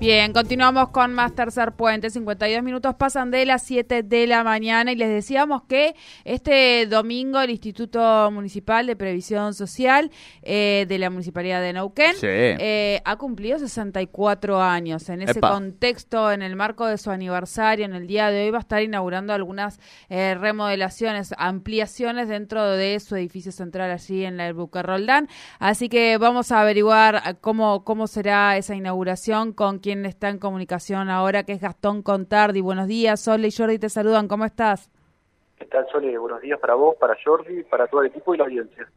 Bien, continuamos con más Tercer Puente. 52 minutos pasan de las 7 de la mañana y les decíamos que este domingo el Instituto Municipal de Previsión Social eh, de la Municipalidad de Neuquén eh, ha cumplido 64 años. En ese contexto, en el marco de su aniversario, en el día de hoy va a estar inaugurando algunas eh, remodelaciones, ampliaciones dentro de su edificio central allí en la Buque Roldán. Así que vamos a averiguar cómo, cómo será esa inauguración con quien está en comunicación ahora, que es Gastón Contardi. Buenos días, Sole y Jordi te saludan, ¿cómo estás? ¿Qué tal, Sole? Buenos días para vos, para Jordi, para todo el equipo y la audiencia.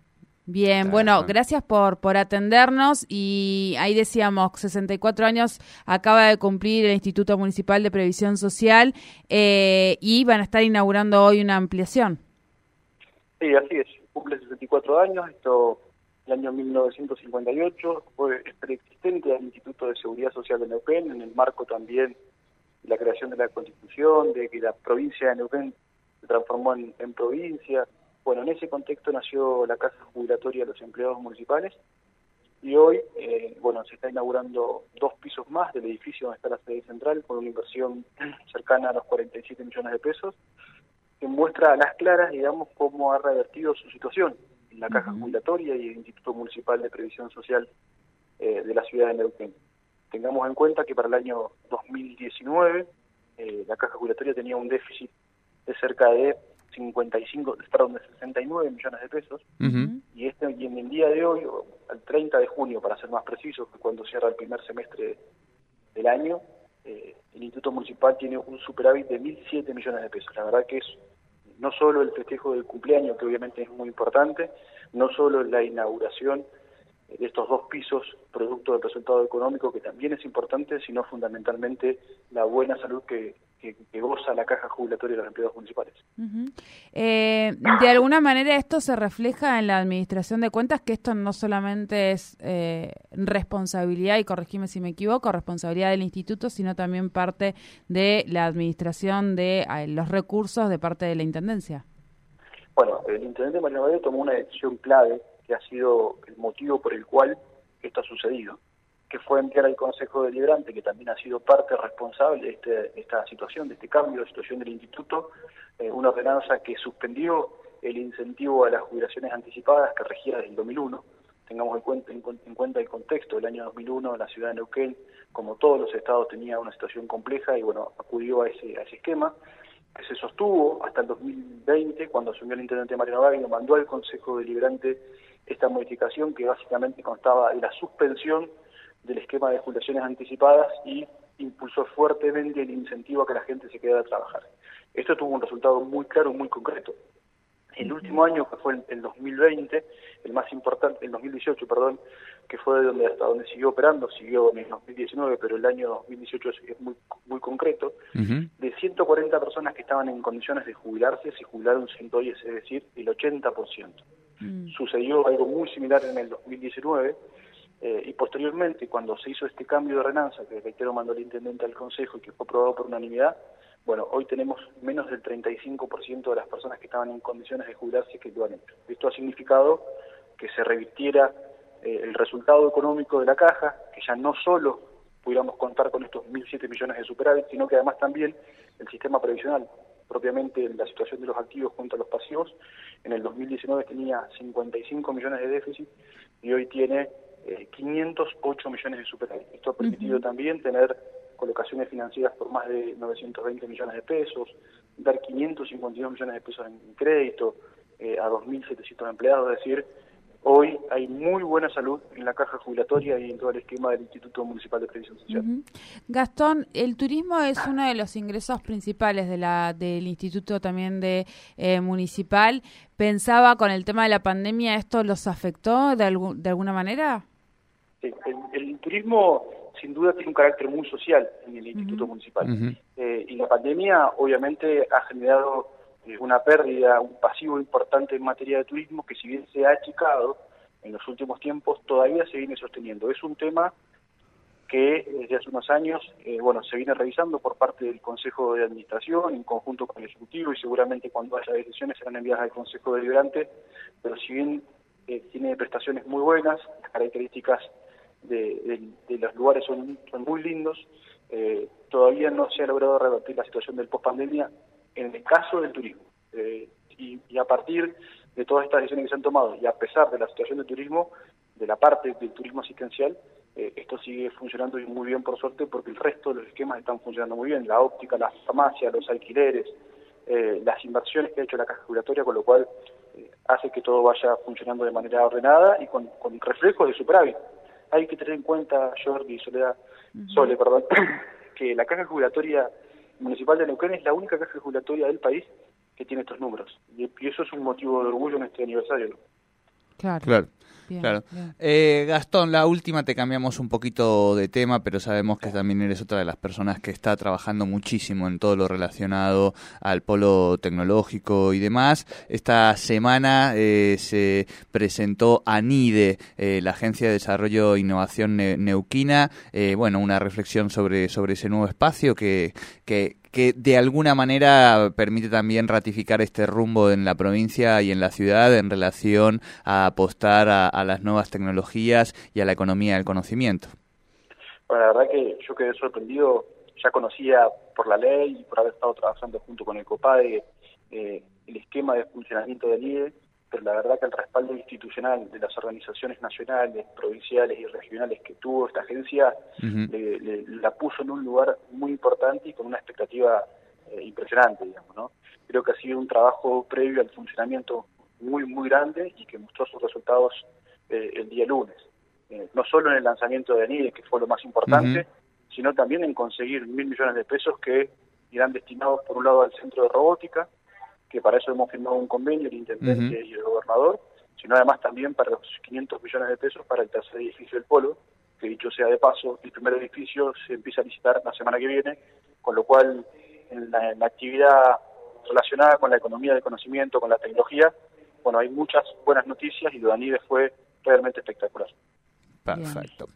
Bien, bueno, gracias por, por atendernos y ahí decíamos, 64 años acaba de cumplir el Instituto Municipal de Previsión Social eh, y van a estar inaugurando hoy una ampliación. Sí, así es, cumple 64 años, esto el año 1958, fue preexistente de Seguridad Social de Neuquén, en el marco también de la creación de la Constitución, de que la provincia de Neuquén se transformó en, provincia. Bueno, en ese contexto nació la Casa Jubilatoria de los Empleados Municipales y hoy, eh, bueno, se está inaugurando dos pisos más del edificio donde está la sede central con una inversión cercana a los 47 millones de pesos que muestra a las claras, digamos, cómo ha revertido su situación la Caja Jubilatoria y el Instituto Municipal de Previsión Social eh, de la ciudad de Neuquén. Tengamos en cuenta que para el año 2019 eh, la Caja Jubilatoria tenía un déficit de cerca de 55, perdón, de 69 millones de pesos y este y en el día de hoy, al 30 de junio para ser más preciso, que cuando cierra el primer semestre del año, eh, el Instituto Municipal tiene un superávit de 1.007 millones de pesos. La verdad que es no solo el festejo del cumpleaños, que obviamente es muy importante, no solo la inauguración de estos dos pisos, producto del resultado económico, que también es importante, sino fundamentalmente la buena salud que, que, goza la caja jubilatoria de los empleados municipales. Eh, de alguna manera esto se refleja en la administración de cuentas, que esto no solamente es eh, responsabilidad, y corregime si me equivoco, responsabilidad del instituto, sino también parte de la administración de eh, los recursos de parte de la Intendencia. Bueno, el Intendente Mario tomó una decisión clave ha sido el motivo por el cual esto ha sucedido que fue enviar al Consejo Deliberante, que también ha sido parte responsable de, este, esta situación, de este cambio de situación del Instituto, eh, una ordenanza que suspendió el incentivo a las jubilaciones anticipadas que regía desde el 2001. Tengamos en cuenta, en, cuenta el contexto del año 2001, la ciudad de Neuquén, como todos los estados, tenía una situación compleja y bueno, acudió a ese, a ese esquema que se sostuvo hasta el 2020, cuando asumió el intendente Mariano Bagno, mandó al Consejo Deliberante esta modificación que básicamente constaba de la suspensión del esquema de jubilaciones anticipadas y impulsó fuertemente el incentivo a que la gente se quedara a trabajar. Esto tuvo un resultado muy claro, muy concreto. El último año, que fue el 2020, el más importante, el 2018, perdón, que fue donde hasta donde siguió operando, siguió en el 2019, pero el año 2018 es muy muy concreto, de 140 personas que estaban en condiciones de jubilarse, se jubilaron 110, es decir, el 80%. Mm. Sucedió algo muy similar en el 2019, eh, y posteriormente, cuando se hizo este cambio de ordenanza, que reitero mandó el intendente al Consejo y que fue aprobado por unanimidad, bueno, hoy tenemos menos del 35% de las personas que estaban en condiciones de jubilarse que lo han hecho. Esto ha significado que se revirtiera eh, el resultado económico de la caja, que ya no solo pudiéramos contar con estos 1.007 millones de superávit, sino que además también el sistema previsional, propiamente la situación de los activos junto a los pasivos, en el 2019 tenía 55 millones de déficit y hoy tiene 508 eh, millones de superávit. Esto ha permitido también tener colocaciones financieras por más de 920 millones de pesos, dar 552 millones de pesos en crédito eh, a 2.700 empleados, es decir, hoy hay muy buena salud en la caja jubilatoria y en todo el esquema del Instituto Municipal de Previsión Social. Gastón, el turismo es uno de los ingresos principales de la, del Instituto también de eh, Municipal. ¿Pensaba con el tema de la pandemia esto los afectó de, de alguna manera? Sí, el, turismo sin duda tiene un carácter muy social en el Instituto Municipal. Eh, y la pandemia obviamente ha generado una pérdida, un pasivo importante en materia de turismo que si bien se ha achicado en los últimos tiempos, todavía se viene sosteniendo. Es un tema que desde hace unos años, eh, bueno, se viene revisando por parte del Consejo de Administración en conjunto con el Ejecutivo y seguramente cuando haya decisiones serán enviadas al Consejo Deliberante, pero si bien eh, tiene prestaciones muy buenas, las características de, los lugares son, muy lindos, todavía no se ha logrado revertir la situación del post-pandemia en el caso del turismo. Eh, y, a partir de todas estas decisiones que se han tomado, y a pesar de la situación del turismo, de la parte del turismo asistencial, eh, esto sigue funcionando muy bien por suerte porque el resto de los esquemas están funcionando muy bien, la óptica, la farmacia, los alquileres, eh, las inversiones que ha hecho la caja regulatoria, con lo cual hace que todo vaya funcionando de manera ordenada y con, con reflejos de superávit. Hay que tener en cuenta, Jordi y Soledad, Sole, perdón, que la caja jubilatoria Municipal de Neuquén es la única caja jubilatoria del país que tiene estos números. Y, eso es un motivo de orgullo en este aniversario. Claro. Claro. Claro. Eh, Gastón, la última te cambiamos un poquito de tema, pero sabemos que también eres otra de las personas que está trabajando muchísimo en todo lo relacionado al polo tecnológico y demás. Esta semana eh, se presentó ANIDE, eh, la Agencia de Desarrollo e Innovación Neuquina, bueno, una reflexión sobre, sobre ese nuevo espacio que, que, que de alguna manera permite también ratificar este rumbo en la provincia y en la ciudad en relación a apostar a, las nuevas tecnologías y a la economía del conocimiento. Bueno, la verdad que yo quedé sorprendido, ya conocía por la ley y por haber estado trabajando junto con el COPADE eh, el esquema de funcionamiento del IE, pero la verdad que el respaldo institucional de las organizaciones nacionales, provinciales y regionales que tuvo esta agencia la puso en un lugar muy importante y con una expectativa eh, impresionante, digamos, ¿no? Creo que ha sido un trabajo previo al funcionamiento muy, muy grande y que mostró sus resultados eh, el día lunes. Eh, no solo en el lanzamiento de ANIDE, que fue lo más importante, sino también en conseguir mil millones de pesos que irán destinados, por un lado, al centro de robótica, que para eso hemos firmado un convenio, el intendente y el gobernador, sino además también para los 500 millones de pesos para el tercer edificio del Polo, que dicho sea de paso, el primer edificio se empieza a licitar la semana que viene, con lo cual en la, actividad relacionada con la economía del conocimiento, con la tecnología, bueno, hay muchas buenas noticias y lo de Anides fue realmente espectacular. Perfecto.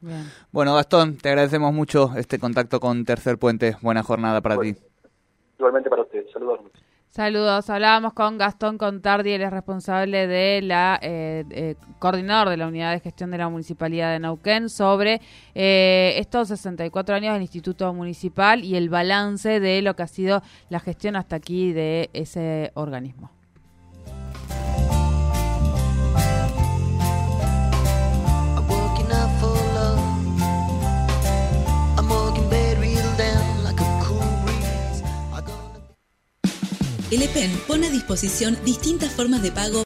Bueno, Gastón, te agradecemos mucho este contacto con Tercer Puente. Buena jornada para ti. Igualmente para ustedes. Saludos. Saludos. Hablábamos con Gastón Contardi, él es responsable de la eh, eh, coordinador de la unidad de gestión de la municipalidad de Neuquén sobre eh, estos 64 años del Instituto Municipal y el balance de lo que ha sido la gestión hasta aquí de ese organismo. EPEN pone a disposición distintas formas de pago